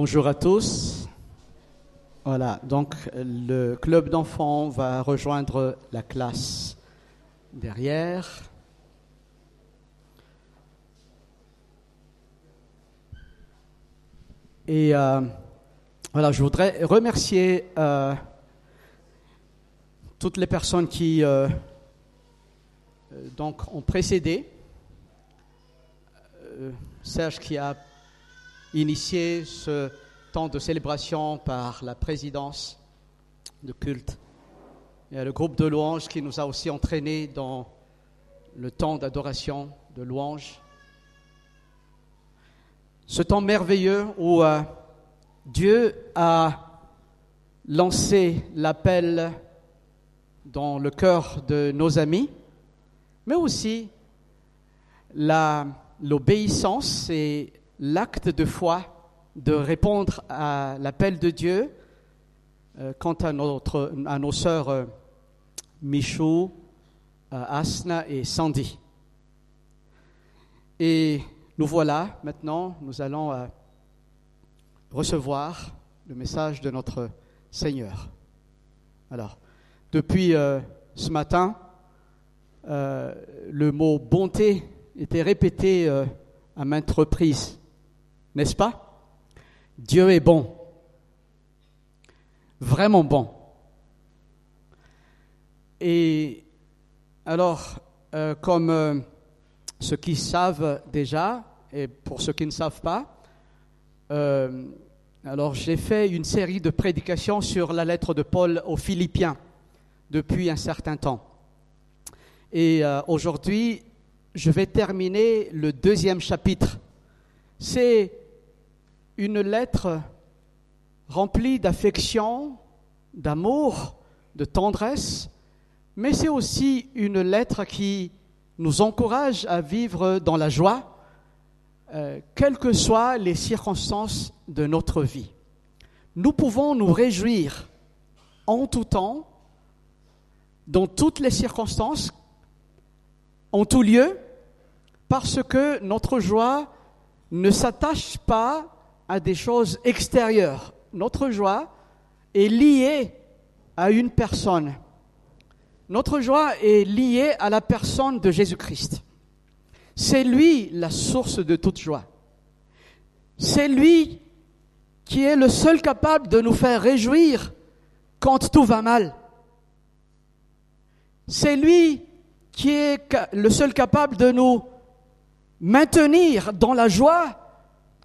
Bonjour à tous. Voilà, donc le club d'enfants va rejoindre la classe derrière. Et euh, voilà, je voudrais remercier euh, toutes les personnes qui euh, donc ont précédé. Serge qui a initié ce temps de célébration par la présidence de culte. Il y a le groupe de louanges qui nous a aussi entraînés dans le temps d'adoration, de louange. Ce temps merveilleux où euh, Dieu a lancé l'appel dans le cœur de nos amis, mais aussi l'obéissance et l'acte de foi de répondre à l'appel de Dieu euh, quant à, notre, à nos sœurs euh, Michou, euh, Asna et Sandy. Et nous voilà maintenant, nous allons recevoir le message de notre Seigneur. Alors, depuis ce matin, le mot bonté était répété à maintes reprises n'est-ce pas? Dieu est bon, vraiment bon. Et alors, euh, comme euh, ceux qui savent déjà, et pour ceux qui ne savent pas, euh, alors j'ai fait une série de prédications sur la lettre de Paul aux Philippiens depuis un certain temps. Et aujourd'hui, je vais terminer le deuxième chapitre. C'est une lettre remplie d'affection, d'amour, de tendresse, mais c'est aussi une lettre qui nous encourage à vivre dans la joie, euh, quelles que soient les circonstances de notre vie. Nous pouvons nous réjouir en tout temps, dans toutes les circonstances, en tout lieu, parce que notre joie ne s'attache pas à des choses extérieures. Notre joie est liée à une personne. Notre joie est liée à la personne de Jésus-Christ. C'est lui la source de toute joie. C'est lui qui est le seul capable de nous faire réjouir quand tout va mal. C'est lui qui est le seul capable de nous maintenir dans la joie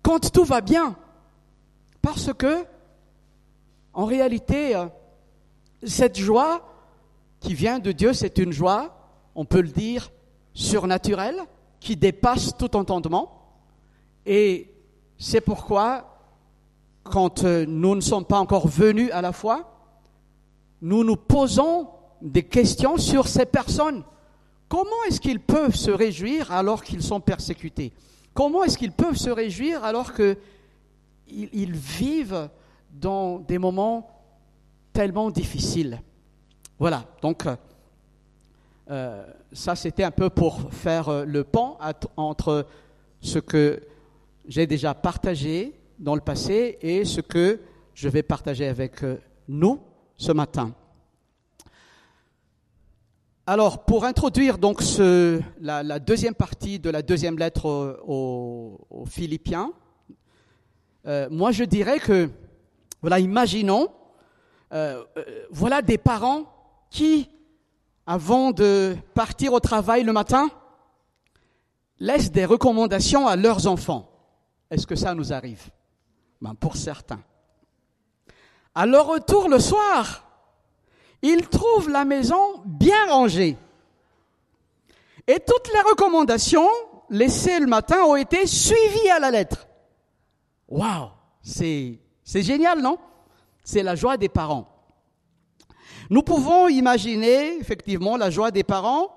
quand tout va bien. Parce que, en réalité, euh, cette joie qui vient de Dieu, c'est une joie, on peut le dire, surnaturelle, qui dépasse tout entendement. Et c'est pourquoi, quand euh, nous ne sommes pas encore venus à la foi, nous nous posons des questions sur ces personnes. Comment est-ce qu'ils peuvent se réjouir alors qu'ils sont persécutés? Comment est-ce qu'ils peuvent se réjouir alors qu'ils ils vivent dans des moments tellement difficiles? Voilà, donc euh, ça c'était un peu pour faire euh, le pont entre ce que j'ai déjà partagé dans le passé et ce que je vais partager avec euh, nous ce matin. Alors, pour introduire donc la, deuxième partie de la deuxième lettre aux, Philippiens, euh, moi je dirais que, voilà, imaginons, euh, euh, voilà des parents qui, avant de partir au travail le matin, laissent des recommandations à leurs enfants. Est-ce que ça nous arrive? Ben, Pour certains. À leur retour le soir, ils trouvent la maison bien rangée. Et toutes les recommandations laissées le matin ont été suivies à la lettre. Waouh, c'est c'est génial, non? C'est la joie des parents. Nous pouvons imaginer effectivement la joie des parents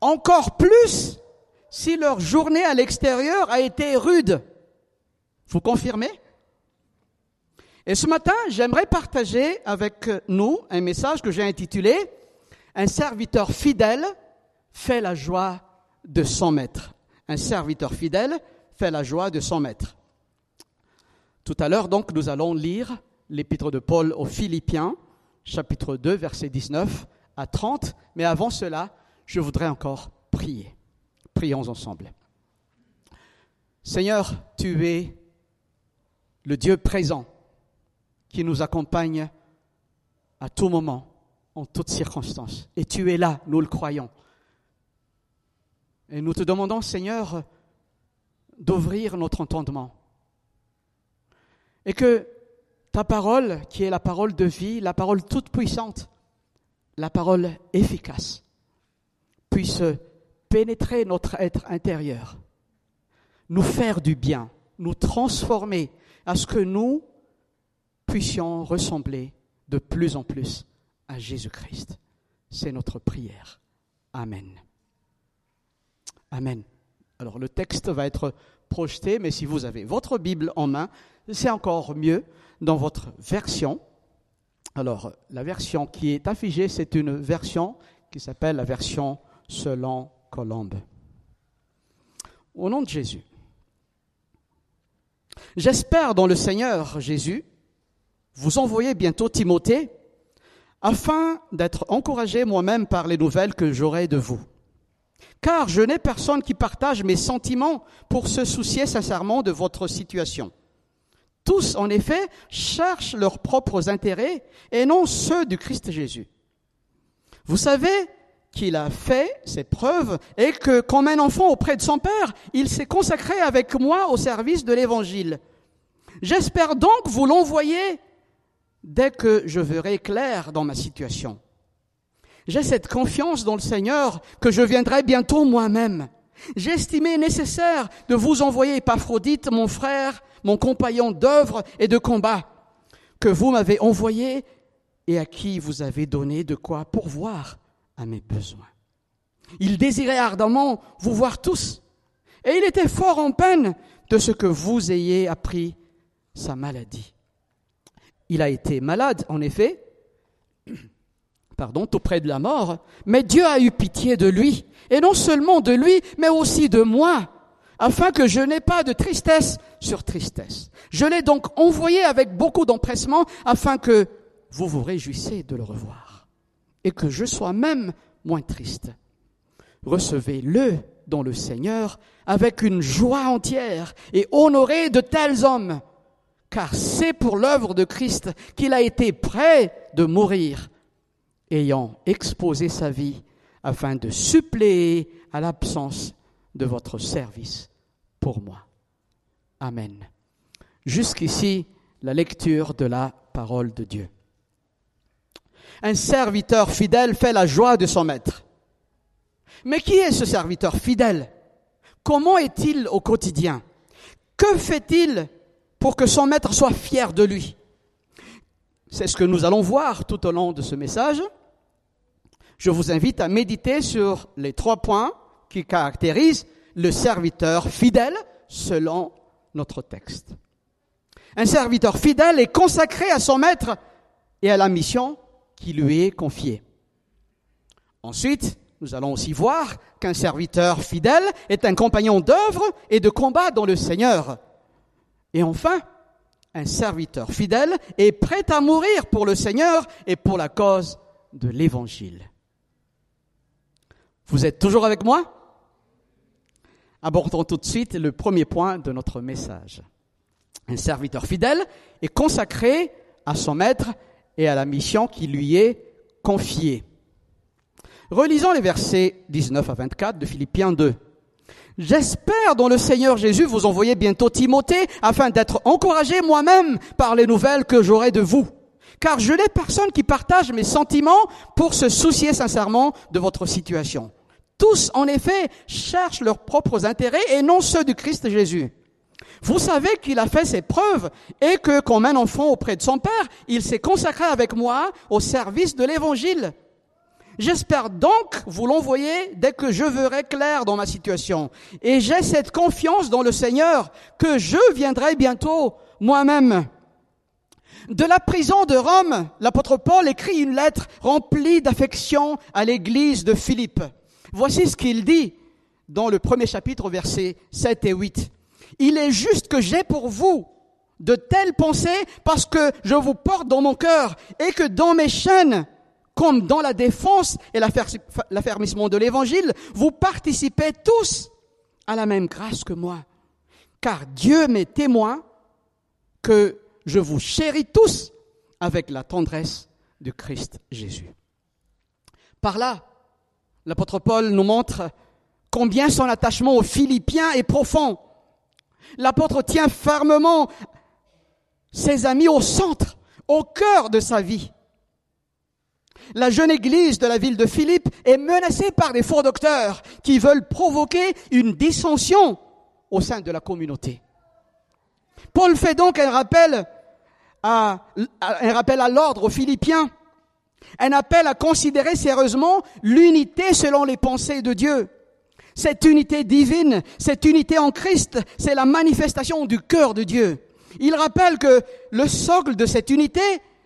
encore plus si leur journée à l'extérieur a été rude. Vous confirmez? Et ce matin, j'aimerais partager avec nous un message que j'ai intitulé Un serviteur fidèle fait la joie de son maître. Un serviteur fidèle fait la joie de son maître. Tout à l'heure, donc, nous allons lire l'épître de Paul aux Philippiens, chapitre 2, verset 19 à 30. Mais avant cela, je voudrais encore prier. Prions ensemble. Seigneur, tu es le Dieu présent qui nous accompagne à tout moment, en toutes circonstances. Et tu es là, nous le croyons. Et nous te demandons, Seigneur, d'ouvrir notre entendement. Et que ta parole, qui est la parole de vie, la parole toute puissante, la parole efficace, puisse pénétrer notre être intérieur, nous faire du bien, nous transformer à ce que nous puissions ressembler de plus en plus à Jésus-Christ. C'est notre prière. Amen. Amen. Alors le texte va être projeté, mais si vous avez votre Bible en main, c'est encore mieux dans votre version. Alors la version qui est affichée, c'est une version qui s'appelle la version selon Colombe. Au nom de Jésus. J'espère dans le Seigneur Jésus vous envoyer bientôt Timothée afin d'être encouragé moi-même par les nouvelles que j'aurai de vous. Car je n'ai personne qui partage mes sentiments pour se soucier sincèrement de votre situation. Tous, en effet, cherchent leurs propres intérêts et non ceux du Christ Jésus. Vous savez qu'il a fait ses preuves et que, comme un enfant auprès de son Père, il s'est consacré avec moi au service de l'Évangile. J'espère donc vous l'envoyer dès que je verrai clair dans ma situation. J'ai cette confiance dans le Seigneur que je viendrai bientôt moi-même. Estimé nécessaire de vous envoyer Epaphrodite, mon frère, mon compagnon d'œuvre et de combat, que vous m'avez envoyé et à qui vous avez donné de quoi pourvoir à mes besoins. Il désirait ardemment vous voir tous, et il était fort en peine de ce que vous ayez appris sa maladie. Il a été malade, en effet, pardon, tout près de la mort, mais Dieu a eu pitié de lui, et non seulement de lui, mais aussi de moi, afin que je n'ai pas de tristesse sur tristesse. Je l'ai donc envoyé avec beaucoup d'empressement, afin que vous vous réjouissiez de le revoir, et que je sois même moins triste. Recevez-le dans le Seigneur avec une joie entière, et honorez de tels hommes, car c'est pour l'œuvre de Christ qu'il a été prêt de mourir, ayant exposé sa vie afin de suppléer à l'absence de votre service pour moi. Amen. Jusqu'ici, la lecture de la parole de Dieu. Un serviteur fidèle fait la joie de son maître. Mais qui est ce serviteur fidèle? Comment est-il au quotidien? Que fait-il pour que son maître soit fier de lui. C'est ce que nous allons voir tout au long de ce message. Je vous invite à méditer sur les trois points qui caractérisent le serviteur fidèle selon notre texte. Un serviteur fidèle est consacré à son maître et à la mission qui lui est confiée. Ensuite, nous allons aussi voir qu'un serviteur fidèle est un compagnon d'œuvre et de combat dans le Seigneur. Et enfin, un serviteur fidèle est prêt à mourir pour le Seigneur et pour la cause de l'Évangile. Vous êtes toujours avec moi? Abordons tout de suite le premier point de notre message. Un serviteur fidèle est consacré à son maître et à la mission qui lui est confiée. Relisons les versets 19 à 24 de Philippiens 2. J'espère dans le Seigneur Jésus vous envoyer bientôt Timothée afin d'être encouragé moi-même par les nouvelles que j'aurai de vous. Car je n'ai personne qui partage mes sentiments pour se soucier sincèrement de votre situation. Tous, en effet, cherchent leurs propres intérêts et non ceux du Christ Jésus. Vous savez qu'il a fait ses preuves et que, comme un enfant auprès de son Père, il s'est consacré avec moi au service de l'Évangile. J'espère donc vous l'envoyer dès que je verrai clair dans ma situation. Et j'ai cette confiance dans le Seigneur que je viendrai bientôt moi-même. De la prison de Rome, l'apôtre Paul écrit une lettre remplie d'affection à l'église de Philippe. Voici ce qu'il dit dans le premier chapitre, versets 7 et 8. Il est juste que j'ai pour vous de telles pensées parce que je vous porte dans mon cœur et que dans mes chaînes, comme dans la défense et l'affermissement de l'évangile, vous participez tous à la même grâce que moi. Car Dieu m'est témoin que je vous chéris tous avec la tendresse de Christ Jésus. Par là, l'apôtre Paul nous montre combien son attachement aux Philippiens est profond. L'apôtre tient fermement ses amis au centre, au cœur de sa vie. La jeune église de la ville de Philippe est menacée par des faux docteurs qui veulent provoquer une dissension au sein de la communauté. Paul fait donc un rappel à, un rappel à l'ordre aux Philippiens, un appel à considérer sérieusement l'unité selon les pensées de Dieu. Cette unité divine, cette unité en Christ, c'est la manifestation du cœur de Dieu. Il rappelle que le socle de cette unité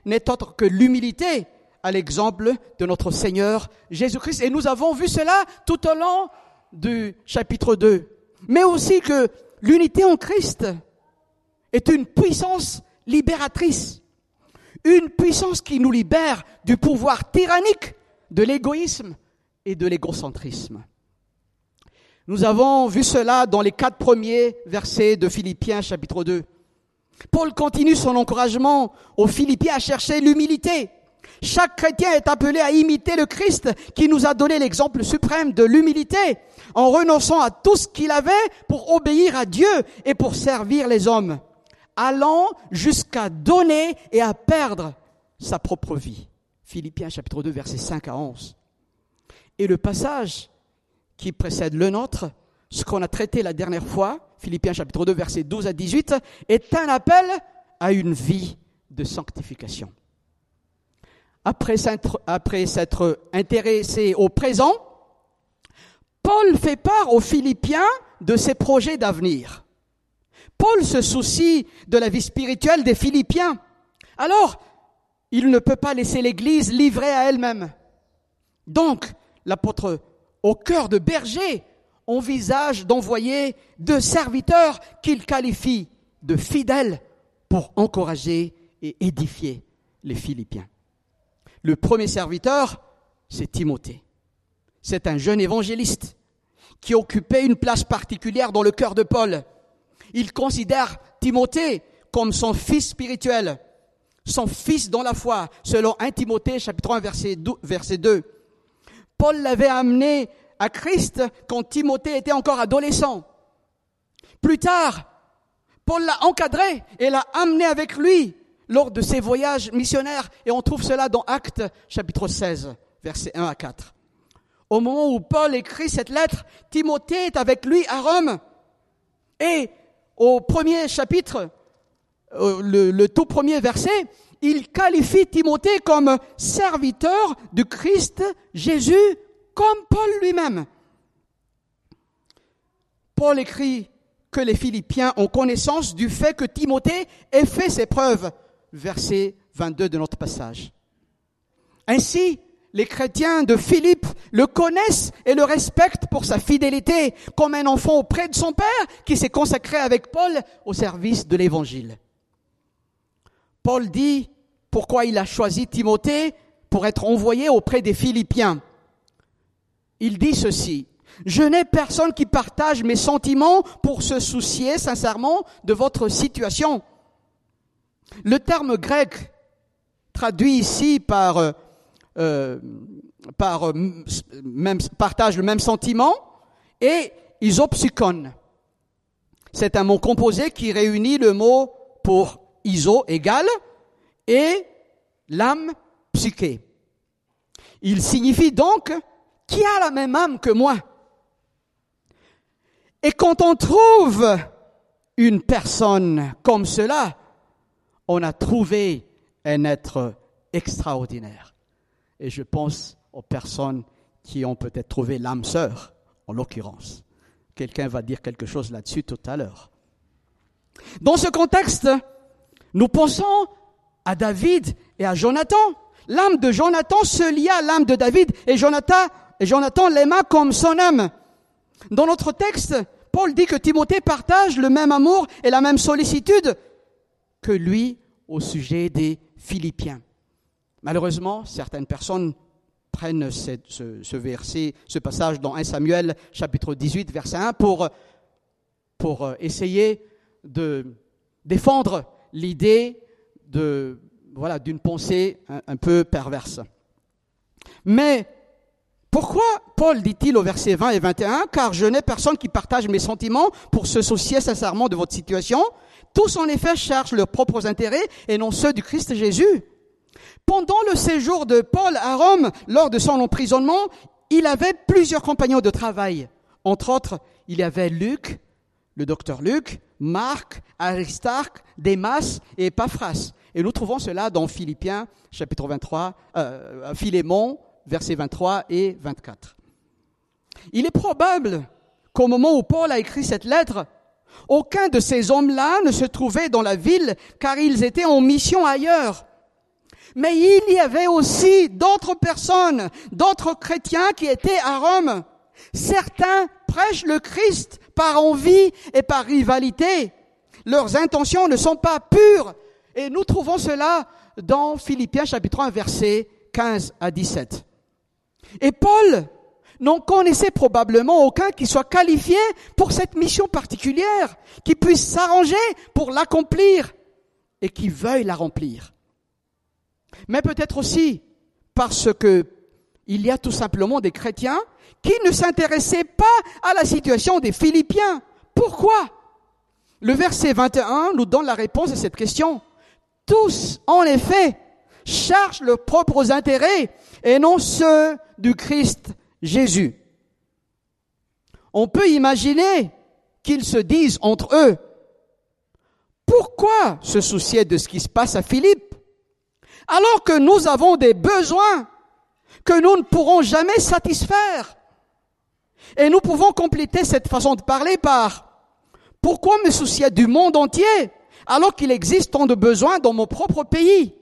n'est autre que l'humilité, à l'exemple de notre Seigneur Jésus-Christ. Et nous avons vu cela tout au long du chapitre 2. Mais aussi que l'unité en Christ est une puissance libératrice, une puissance qui nous libère du pouvoir tyrannique de l'égoïsme et de l'égocentrisme. Nous avons vu cela dans les quatre premiers versets de Philippiens chapitre 2. Paul continue son encouragement aux Philippiens à chercher l'humilité. Chaque chrétien est appelé à imiter le Christ qui nous a donné l'exemple suprême de l'humilité en renonçant à tout ce qu'il avait pour obéir à Dieu et pour servir les hommes, allant jusqu'à donner et à perdre sa propre vie. Philippiens chapitre 2 versets 5 à 11. Et le passage qui précède le nôtre, ce qu'on a traité la dernière fois, Philippiens chapitre 2 versets 12 à 18, est un appel à une vie de sanctification. Après s'être intéressé au présent, Paul fait part aux Philippiens de ses projets d'avenir. Paul se soucie de la vie spirituelle des Philippiens. Alors, il ne peut pas laisser l'Église livrée à elle-même. Donc, l'apôtre, au cœur de berger, envisage d'envoyer deux serviteurs qu'il qualifie de fidèles pour encourager et édifier les Philippiens. Le premier serviteur, c'est Timothée. C'est un jeune évangéliste qui occupait une place particulière dans le cœur de Paul. Il considère Timothée comme son fils spirituel, son fils dans la foi, selon 1 Timothée chapitre 1 verset 2. Paul l'avait amené à Christ quand Timothée était encore adolescent. Plus tard, Paul l'a encadré et l'a amené avec lui lors de ses voyages missionnaires et on trouve cela dans Actes chapitre 16, versets 1 à 4. Au moment où Paul écrit cette lettre, Timothée est avec lui à Rome. Et au premier chapitre, euh, le, le tout premier verset, il qualifie Timothée comme serviteur du Christ Jésus comme Paul lui-même. Paul écrit que les Philippiens ont connaissance du fait que Timothée ait fait ses preuves, verset 22 de notre passage. Ainsi, les chrétiens de Philippe le connaissent et le respectent pour sa fidélité, comme un enfant auprès de son père qui s'est consacré avec Paul au service de l'évangile. Paul dit pourquoi il a choisi Timothée pour être envoyé auprès des Philippiens il dit ceci. Je n'ai personne qui partage mes sentiments pour se soucier sincèrement de votre situation. Le terme grec traduit ici par, euh, euh euh, partage le même sentiment et isopsychon. C'est un mot composé qui réunit le mot pour iso égal et l'âme psyché. Il signifie donc qui a la même âme que moi? Et quand on trouve une personne comme cela, on a trouvé un être extraordinaire. Et je pense aux personnes qui ont peut-être trouvé l'âme sœur, en l'occurrence. Quelqu'un va dire quelque chose là-dessus tout à l'heure. Dans ce contexte, nous pensons à David et à Jonathan. L'âme de Jonathan se lia à l'âme de David et Jonathan et Jonathan l'aima comme son âme. Dans notre texte, Paul dit que Timothée partage le même amour et la même sollicitude que lui au sujet des Philippiens. Malheureusement, certaines personnes prennent ce, verset, ce passage dans 1 Samuel chapitre 18, verset 1 pour, pour euh, essayer de défendre l'idée de voilà d'une pensée un, peu perverse. Mais pourquoi Paul dit-il au verset 20 et 21 Car je n'ai personne qui partage mes sentiments pour se soucier sincèrement de votre situation. Tous en effet cherchent leurs propres intérêts et non ceux du Christ Jésus. Pendant le séjour de Paul à Rome, lors de son emprisonnement, il avait plusieurs compagnons de travail. Entre autres, il y avait Luc, le docteur Luc, Marc, Aristarque, Démas et Epaphras. Et nous trouvons cela dans Philippiens, chapitre 23, euh, Philémon, versets 23 et 24. Il est probable qu'au moment où Paul a écrit cette lettre, aucun de ces hommes-là ne se trouvait dans la ville car ils étaient en mission ailleurs. Mais il y avait aussi d'autres personnes, d'autres chrétiens qui étaient à Rome. Certains prêchent le Christ par envie et par rivalité. Leurs intentions ne sont pas pures. Et nous trouvons cela dans Philippiens chapitre 1 versets 15 à 17. Et Paul n'en connaissait probablement aucun qui soit qualifié pour cette mission particulière, qui puisse s'arranger pour l'accomplir et qui veuille la remplir. Mais peut-être aussi parce que il y a tout simplement des chrétiens qui ne s'intéressaient pas à la situation des Philippiens. Pourquoi? Le verset 21 nous donne la réponse à cette question. Tous, en effet, cherchent leurs propres intérêts et non ceux du Christ Jésus. On peut imaginer qu'ils se disent entre eux, pourquoi se soucier de ce qui se passe à Philippe? Alors que nous avons des besoins que nous ne pourrons jamais satisfaire. Et nous pouvons compléter cette façon de parler par pourquoi me soucier du monde entier alors qu'il existe tant de besoins dans mon propre pays?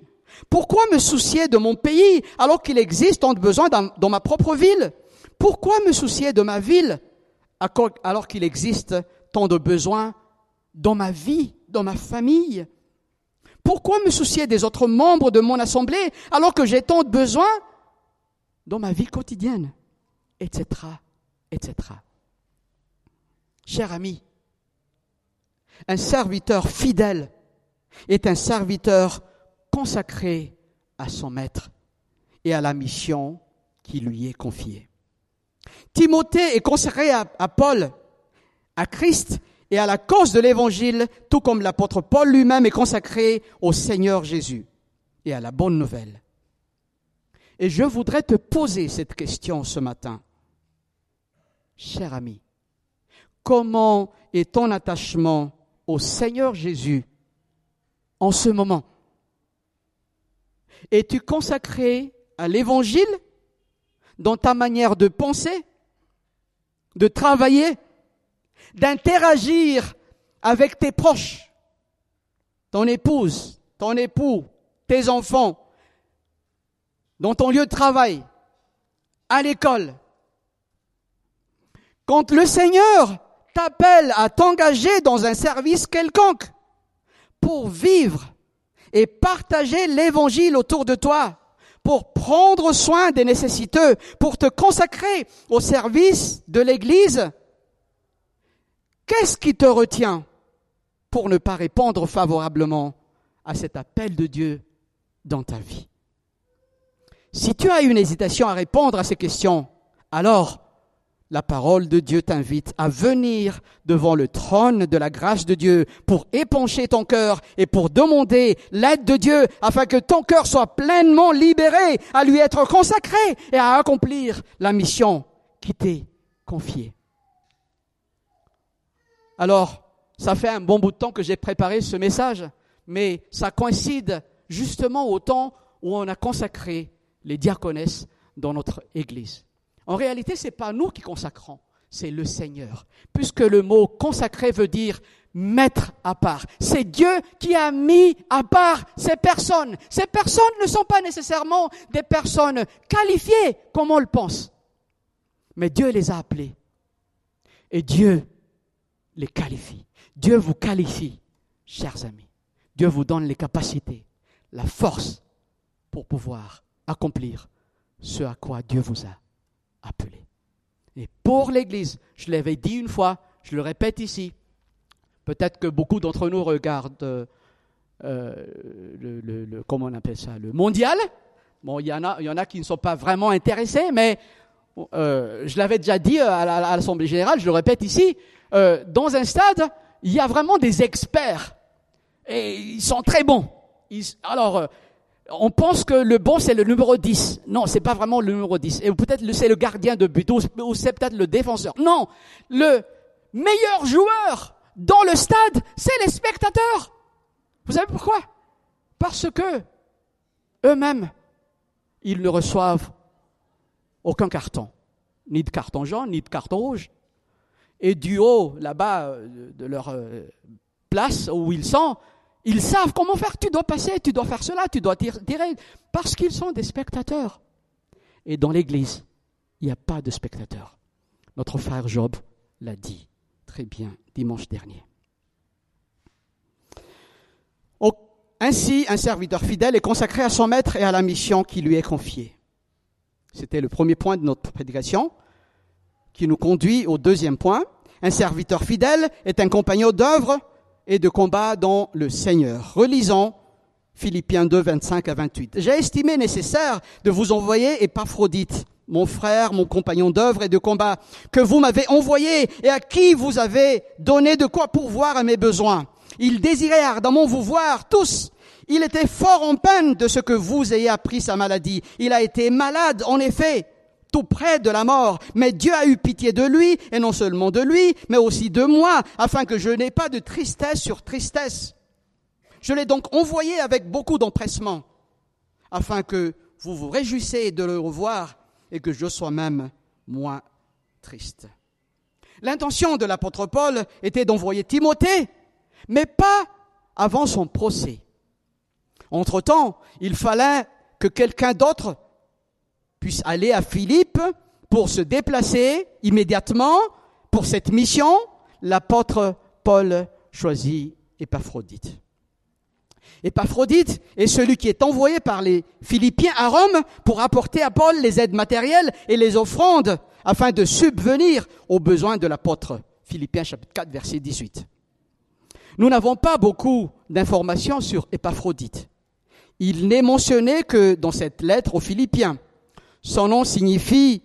Pourquoi me soucier de mon pays alors qu'il existe tant de besoins dans, ma propre ville? Pourquoi me soucier de ma ville alors qu'il existe tant de besoins dans ma vie, dans ma famille? Pourquoi me soucier des autres membres de mon assemblée alors que j'ai tant de besoins dans ma vie quotidienne? Etc. etc. Cher ami, un serviteur fidèle est un serviteur consacré à son maître et à la mission qui lui est confiée. Timothée est consacré à, Paul, à Christ et à la cause de l'évangile, tout comme l'apôtre Paul lui-même est consacré au Seigneur Jésus et à la bonne nouvelle. Et je voudrais te poser cette question ce matin. Cher ami, comment est ton attachement au Seigneur Jésus en ce moment? Es-tu consacré à l'évangile dans ta manière de penser, de travailler, d'interagir avec tes proches, ton épouse, ton époux, tes enfants, dans ton lieu de travail, à l'école. Quand le Seigneur t'appelle à t'engager dans un service quelconque pour vivre et partager l'évangile autour de toi pour prendre soin des nécessiteux, pour te consacrer au service de l'Église, qu'est-ce qui te retient pour ne pas répondre favorablement à cet appel de Dieu dans ta vie? Si tu as une hésitation à répondre à ces questions, alors la parole de Dieu t'invite à venir devant le trône de la grâce de Dieu pour épancher ton cœur et pour demander l'aide de Dieu afin que ton cœur soit pleinement libéré à lui être consacré et à accomplir la mission qui t'est confiée. Alors, ça fait un bon bout de temps que j'ai préparé ce message, mais ça coïncide justement au temps où on a consacré les diaconesses dans notre Église. En réalité, ce n'est pas nous qui consacrons, c'est le Seigneur. Puisque le mot consacré veut dire mettre à part. C'est Dieu qui a mis à part ces personnes. Ces personnes ne sont pas nécessairement des personnes qualifiées comme on le pense. Mais Dieu les a appelées. Et Dieu les qualifie. Dieu vous qualifie, chers amis. Dieu vous donne les capacités, la force pour pouvoir accomplir ce à quoi Dieu vous a appelé. Et pour l'Église, je l'avais dit une fois, je le répète ici, peut-être que beaucoup d'entre nous regardent euh, le, comment on appelle ça, le mondial. Bon, il y, en a, il y en a qui ne sont pas vraiment intéressés, mais euh, je l'avais déjà dit à l'Assemblée générale, je le répète ici, euh, dans un stade, il y a vraiment des experts. Et ils sont très bons. alors, on pense que le bon, c'est le numéro 10. Non, c'est pas vraiment le numéro 10. Et peut-être c'est le gardien de but, ou c'est peut-être le défenseur. Non, le meilleur joueur dans le stade, c'est les spectateurs. Vous savez pourquoi? Parce que eux-mêmes, ils ne reçoivent aucun carton. Ni de carton jaune, ni de carton rouge. Et du haut, là-bas, euh, de leur euh, place où ils sont, ils savent comment faire. Tu dois passer, tu dois faire cela, tu dois tirer. Parce qu'ils sont des spectateurs. Et dans l'Église, il n'y a pas de spectateurs. Notre frère Job l'a dit très bien dimanche dernier. Ainsi, un serviteur fidèle est consacré à son maître et à la mission qui lui est confiée. C'était le premier point de notre prédication, qui nous conduit au deuxième point. Un serviteur fidèle est un compagnon d'œuvre et de combat dans le Seigneur. Relisons Philippiens 2, 25 à 28. J'ai estimé nécessaire de vous envoyer Épaphrodite, mon frère, mon compagnon d'œuvre et de combat, que vous m'avez envoyé et à qui vous avez donné de quoi pourvoir à mes besoins. Il désirait ardemment vous voir tous. Il était fort en peine de ce que vous ayez appris sa maladie. Il a été malade, en effet, tout près de la mort. Mais Dieu a eu pitié de lui, et non seulement de lui, mais aussi de moi, afin que je n'ai pas de tristesse sur tristesse. Je l'ai donc envoyé avec beaucoup d'empressement, afin que vous vous réjouissiez de le revoir et que je sois même moins triste. L'intention de l'apôtre Paul était d'envoyer Timothée, mais pas avant son procès. Entre-temps, il fallait que quelqu'un d'autre puisse aller à Philippe pour se déplacer immédiatement pour cette mission. L'apôtre Paul choisit Épaphrodite. Épaphrodite est celui qui est envoyé par les Philippiens à Rome pour apporter à Paul les aides matérielles et les offrandes afin de subvenir aux besoins de l'apôtre. Philippiens chapitre 4 verset 18. Nous n'avons pas beaucoup d'informations sur Épaphrodite. Il n'est mentionné que dans cette lettre aux Philippiens. Son nom signifie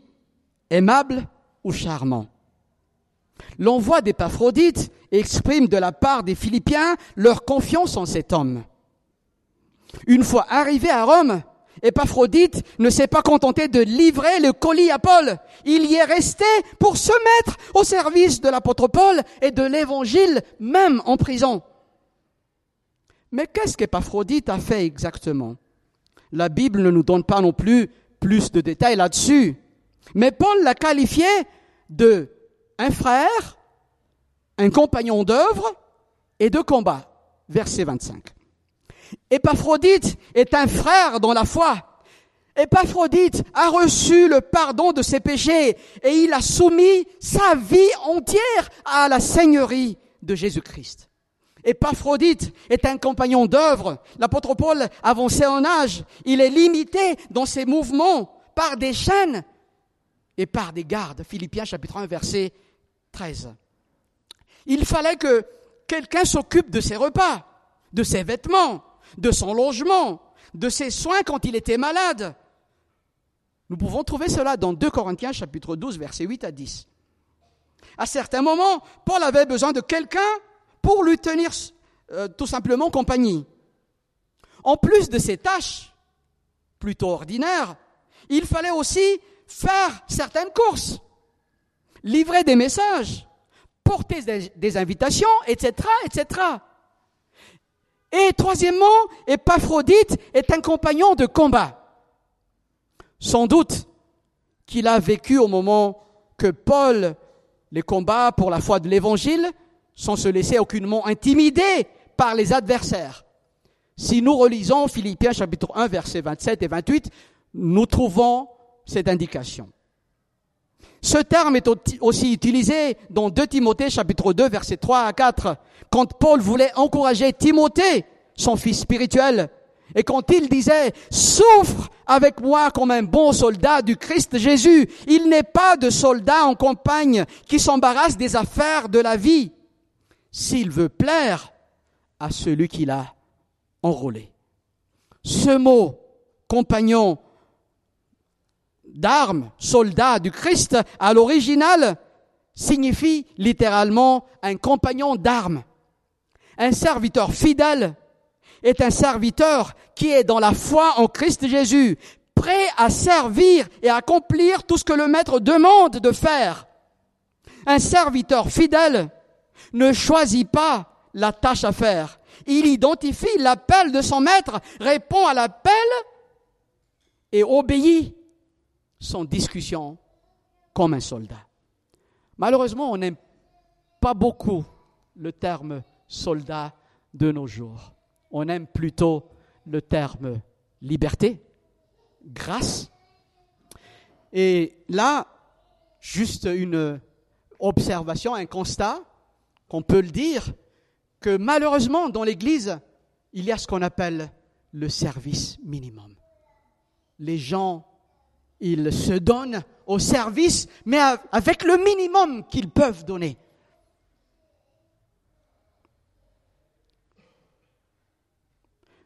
aimable ou charmant. L'envoi d'Épaphrodite exprime de la part des Philippiens leur confiance en cet homme. Une fois arrivé à Rome, Épaphrodite ne s'est pas contenté de livrer le colis à Paul. Il y est resté pour se mettre au service de l'apôtre Paul et de l'évangile, même en prison. Mais qu'est-ce qu'Épaphrodite a fait exactement? La Bible ne nous donne pas non plus plus de détails là-dessus. Mais Paul l'a qualifié de un frère, un compagnon d'œuvre et de combat. Verset 25. Épaphrodite est un frère dans la foi. Épaphrodite a reçu le pardon de ses péchés et il a soumis sa vie entière à la seigneurie de Jésus-Christ. Épaphrodite est un compagnon d'œuvre. L'apôtre Paul, avancé en âge, il est limité dans ses mouvements par des chaînes et par des gardes. Philippiens chapitre 1 verset 13. Il fallait que quelqu'un s'occupe de ses repas, de ses vêtements, de son logement, de ses soins quand il était malade. Nous pouvons trouver cela dans 2 Corinthiens chapitre 12 versets 8 à 10. À certains moments, Paul avait besoin de quelqu'un pour lui tenir euh, tout simplement compagnie. En plus de ces tâches plutôt ordinaires, il fallait aussi faire certaines courses, livrer des messages, porter des, invitations, etc., etc. Et troisièmement, Épaphrodite est un compagnon de combat. Sans doute qu'il a vécu au moment que Paul les combats pour la foi de l'Évangile sans se laisser aucunement intimider par les adversaires. Si nous relisons Philippiens chapitre 1 versets 27 et 28, nous trouvons cette indication. Ce terme est aussi utilisé dans 2 Timothée chapitre 2 versets 3 à 4, quand Paul voulait encourager Timothée son fils spirituel. Et quand il disait souffre avec moi comme un bon soldat du Christ Jésus, il n'est pas de soldat en campagne qui s'embarrasse des affaires de la vie s'il veut plaire à celui qui l'a enrôlé. Ce mot compagnon d'armes, soldat du Christ, à l'original, signifie littéralement un compagnon d'armes. Un serviteur fidèle est un serviteur qui est dans la foi en Christ Jésus, prêt à servir et à accomplir tout ce que le maître demande de faire. Un serviteur fidèle ne choisit pas la tâche à faire. Il identifie l'appel de son maître, répond à l'appel et obéit sans discussion comme un soldat. Malheureusement, on n'aime pas beaucoup le terme soldat de nos jours. On aime plutôt le terme liberté, grâce. Et là, juste une observation, un constat, qu'on peut le dire, que malheureusement, dans l'Église, il y a ce qu'on appelle le service minimum. Les gens, ils se donnent au service, mais avec le minimum qu'ils peuvent donner.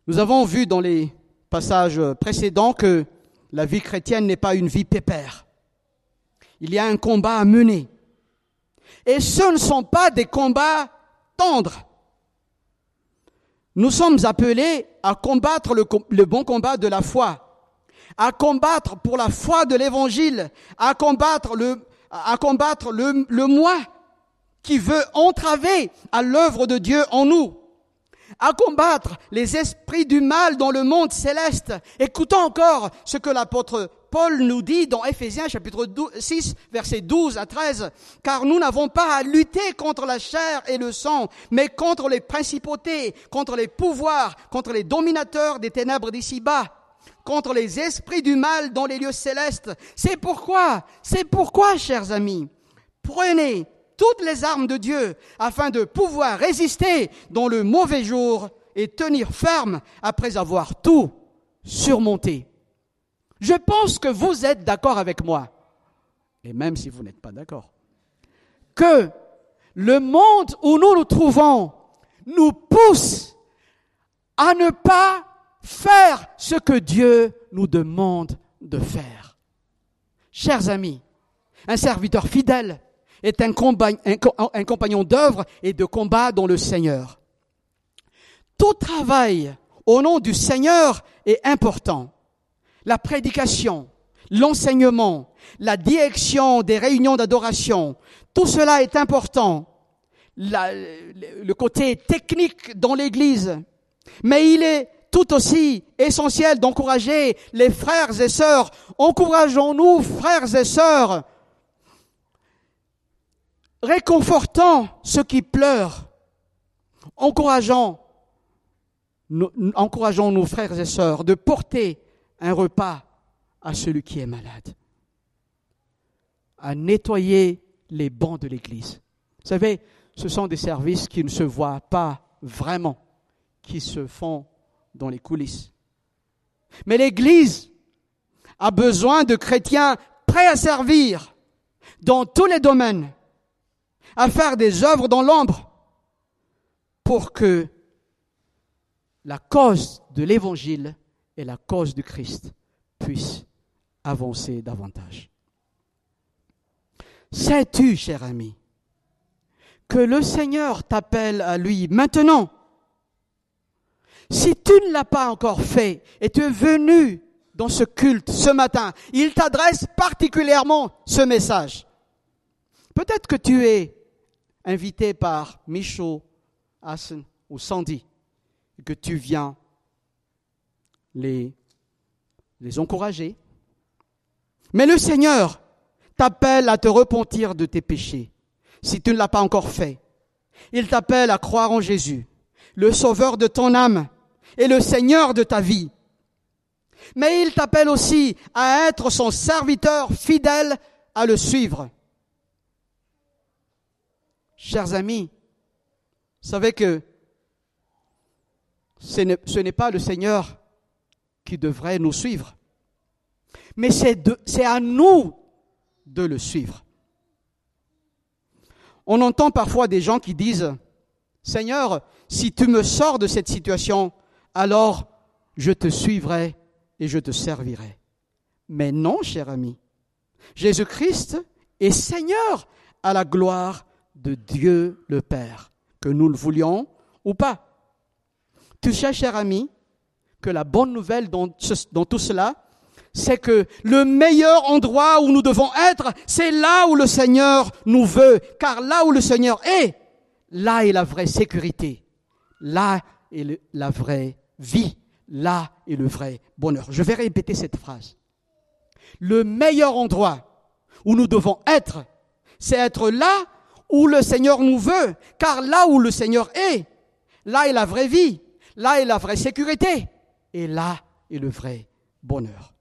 Nous avons vu dans les passages précédents que la vie chrétienne n'est pas une vie pépère. Il y a un combat à mener. Et ce ne sont pas des combats tendres. Nous sommes appelés à combattre le, bon combat de la foi, à combattre pour la foi de l'évangile, à combattre le, le moi qui veut entraver à l'œuvre de Dieu en nous à combattre les esprits du mal dans le monde céleste. Écoutons encore ce que l'apôtre Paul nous dit dans Éphésiens chapitre 6 versets 12 à 13, car nous n'avons pas à lutter contre la chair et le sang, mais contre les principautés, contre les pouvoirs, contre les dominateurs des ténèbres d'ici-bas, contre les esprits du mal dans les lieux célestes. C'est pourquoi, c'est pourquoi, chers amis, prenez toutes les armes de Dieu afin de pouvoir résister dans le mauvais jour et tenir ferme après avoir tout surmonté. Je pense que vous êtes d'accord avec moi, et même si vous n'êtes pas d'accord, que le monde où nous nous trouvons nous pousse à ne pas faire ce que Dieu nous demande de faire. Chers amis, un serviteur fidèle est un, compagnon d'œuvre et de combat dans le Seigneur. Tout travail au nom du Seigneur est important. La prédication, l'enseignement, la direction des réunions d'adoration, tout cela est important. le côté technique dans l'Église. Mais il est tout aussi essentiel d'encourager les frères et sœurs. Encourageons-nous, frères et sœurs, réconfortant ceux qui pleurent, encourageant, encourageons nos frères et sœurs de porter un repas à celui qui est malade, à nettoyer les bancs de l'Église. Vous savez, ce sont des services qui ne se voient pas vraiment, qui se font dans les coulisses. Mais l'Église a besoin de chrétiens prêts à servir dans tous les domaines, à faire des œuvres dans l'ombre pour que la cause de l'évangile et la cause du Christ puissent avancer davantage. Sais-tu, cher ami, que le Seigneur t'appelle à lui maintenant? Si tu ne l'as pas encore fait et tu es venu dans ce culte ce matin, il t'adresse particulièrement ce message. Peut-être que tu es invité par Michaud, Assen ou Sandy, et que tu viens les, encourager. Mais le Seigneur t'appelle à te repentir de tes péchés, si tu ne l'as pas encore fait. Il t'appelle à croire en Jésus, le Sauveur de ton âme et le Seigneur de ta vie. Mais il t'appelle aussi à être son serviteur fidèle à le suivre. Chers amis, savez que ce n'est pas le Seigneur qui devrait nous suivre, mais c'est à nous de le suivre. On entend parfois des gens qui disent, Seigneur, si tu me sors de cette situation, alors je te suivrai et je te servirai. Mais non, cher ami, Jésus-Christ est Seigneur à la gloire de Dieu le Père, que nous le voulions ou pas. Tu sais, cher ami, que la bonne nouvelle dans, tout cela, c'est que le meilleur endroit où nous devons être, c'est là où le Seigneur nous veut. Car là où le Seigneur est, là est la vraie sécurité. Là est la vraie vie. Là est le vrai bonheur. Je vais répéter cette phrase. Le meilleur endroit où nous devons être, c'est être là où le Seigneur nous veut. Car là où le Seigneur est, là est la vraie vie. Là est la vraie sécurité. Et là est le vrai bonheur.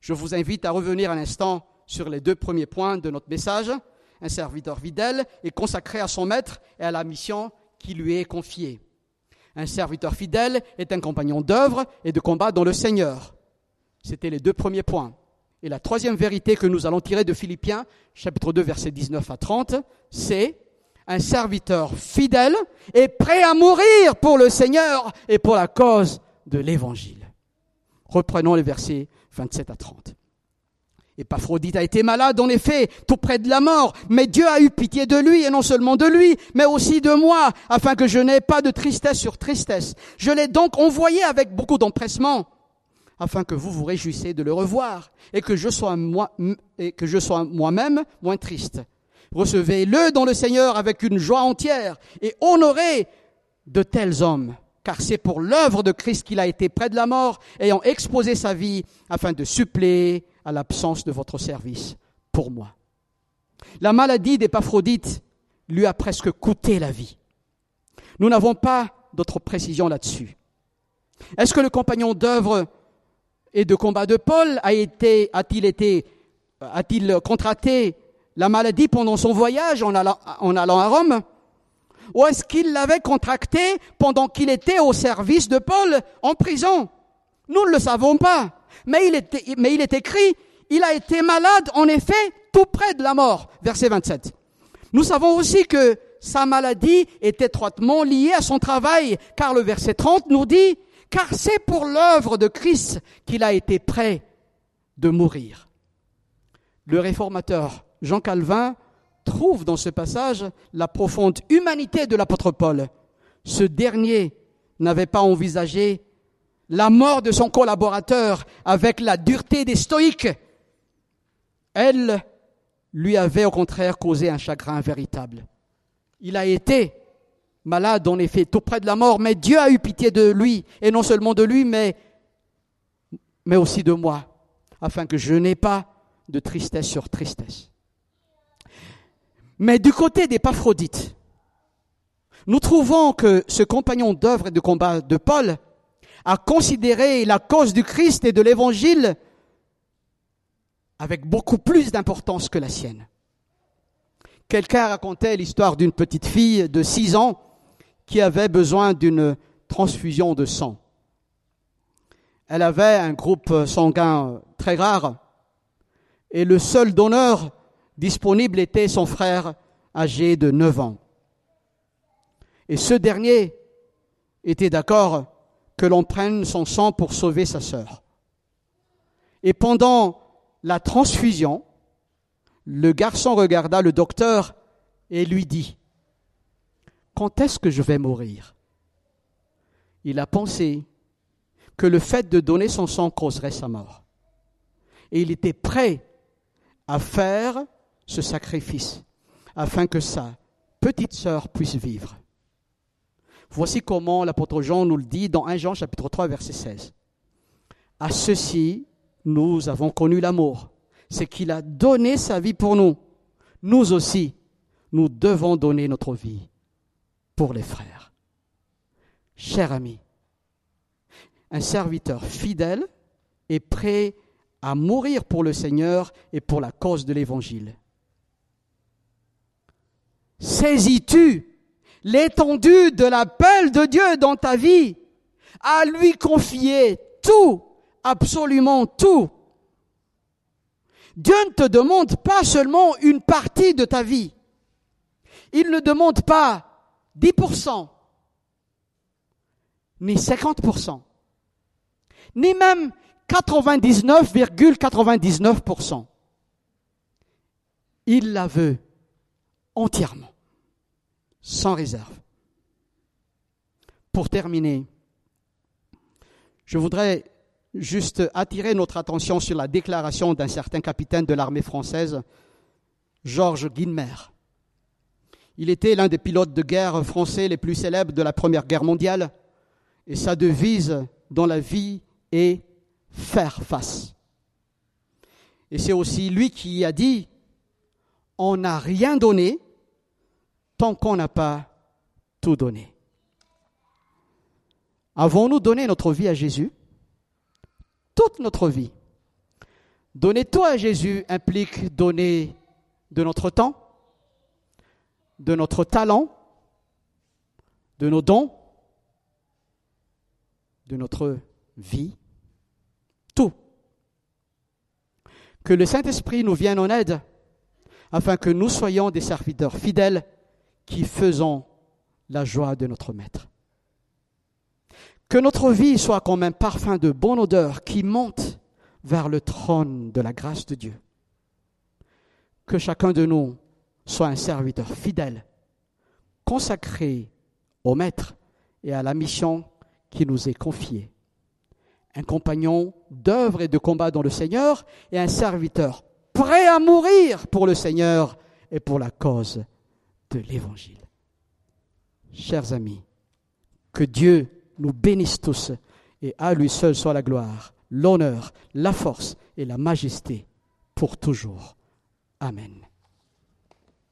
Je vous invite à revenir un instant sur les deux premiers points de notre message. Un serviteur fidèle est consacré à son maître et à la mission qui lui est confiée. Un serviteur fidèle est un compagnon d'œuvre et de combat dans le Seigneur. C'était les deux premiers points. Et la troisième vérité que nous allons tirer de Philippiens, chapitre 2, versets 19 à 30, c'est un serviteur fidèle est prêt à mourir pour le Seigneur et pour la cause de l'Évangile. Reprenons les versets 27 à 30. Épaphrodite a été malade, en effet, tout près de la mort, mais Dieu a eu pitié de lui, et non seulement de lui, mais aussi de moi, afin que je n'aie pas de tristesse sur tristesse. Je l'ai donc envoyé avec beaucoup d'empressement, afin que vous vous réjouissiez de le revoir, et et que je sois moi-même moins triste. Recevez-le dans le Seigneur avec une joie entière, et honorez de tels hommes car c'est pour l'œuvre de Christ qu'il a été près de la mort, ayant exposé sa vie afin de suppléer à l'absence de votre service pour moi. La maladie d'Épaphrodite lui a presque coûté la vie. Nous n'avons pas d'autres précisions là-dessus. Est-ce que le compagnon d'œuvre et de combat de Paul a été, a-t-il été, a-t-il contracté la maladie pendant son voyage en allant, à Rome ou est-ce qu'il l'avait contracté pendant qu'il était au service de Paul en prison? Nous ne le savons pas. Mais il, est, mais il est écrit, il a été malade en effet tout près de la mort. Verset 27. Nous savons aussi que sa maladie est étroitement liée à son travail, car le verset 30 nous dit, car c'est pour l'œuvre de Christ qu'il a été prêt de mourir. Le réformateur Jean Calvin trouve dans ce passage la profonde humanité de l'apôtre Paul. Ce dernier n'avait pas envisagé la mort de son collaborateur avec la dureté des stoïques. Elle lui avait au contraire causé un chagrin véritable. Il a été malade en effet tout près de la mort, mais Dieu a eu pitié de lui, et non seulement de lui, mais, aussi de moi, afin que je n'ai pas de tristesse sur tristesse. Mais du côté d'Épaphrodite, nous trouvons que ce compagnon d'œuvre et de combat de Paul a considéré la cause du Christ et de l'Évangile avec beaucoup plus d'importance que la sienne. Quelqu'un racontait l'histoire d'une petite fille de 6 ans qui avait besoin d'une transfusion de sang. Elle avait un groupe sanguin très rare et le seul donneur disponible était son frère âgé de 9 ans. Et ce dernier était d'accord que l'on prenne son sang pour sauver sa sœur. Et pendant la transfusion, le garçon regarda le docteur et lui dit, Quand est-ce que je vais mourir? Il a pensé que le fait de donner son sang causerait sa mort. Et il était prêt à faire ce sacrifice afin que sa petite sœur puisse vivre. Voici comment l'apôtre Jean nous le dit dans 1 Jean chapitre 3 verset 16. À ceci, nous avons connu l'amour. C'est qu'il a donné sa vie pour nous. Nous aussi, nous devons donner notre vie pour les frères. Cher ami, un serviteur fidèle est prêt à mourir pour le Seigneur et pour la cause de l'Évangile. Saisis-tu l'étendue de l'appel de Dieu dans ta vie, à lui confier tout, absolument tout. Dieu ne te demande pas seulement une partie de ta vie. Il ne demande pas 10%, ni 50%, ni même 99,99%. Il la veut entièrement, sans réserve. Pour terminer, je voudrais juste attirer notre attention sur la déclaration d'un certain capitaine de l'armée française, Georges Guinmer. Il était l'un des pilotes de guerre français les plus célèbres de la Première Guerre mondiale, et sa devise dans la vie est faire face. Et c'est aussi lui qui a dit, on n'a rien donné qu'on n'a pas tout donné. Avons-nous donné notre vie à Jésus? Toute notre vie. Donner tout à Jésus implique donner de notre temps, de notre talent, de nos dons, de notre vie, tout. Que le Saint-Esprit nous vienne en aide afin que nous soyons des serviteurs fidèles qui faisons la joie de notre Maître. Que notre vie soit comme un parfum de bonne odeur qui monte vers le trône de la grâce de Dieu. Que chacun de nous soit un serviteur fidèle, consacré au Maître et à la mission qui nous est confiée. Un compagnon d'œuvre et de combat dans le Seigneur et un serviteur prêt à mourir pour le Seigneur et pour la cause l'Évangile. Chers amis, que Dieu nous bénisse tous et à lui seul soit la gloire, l'honneur, la force et la majesté pour toujours. Amen.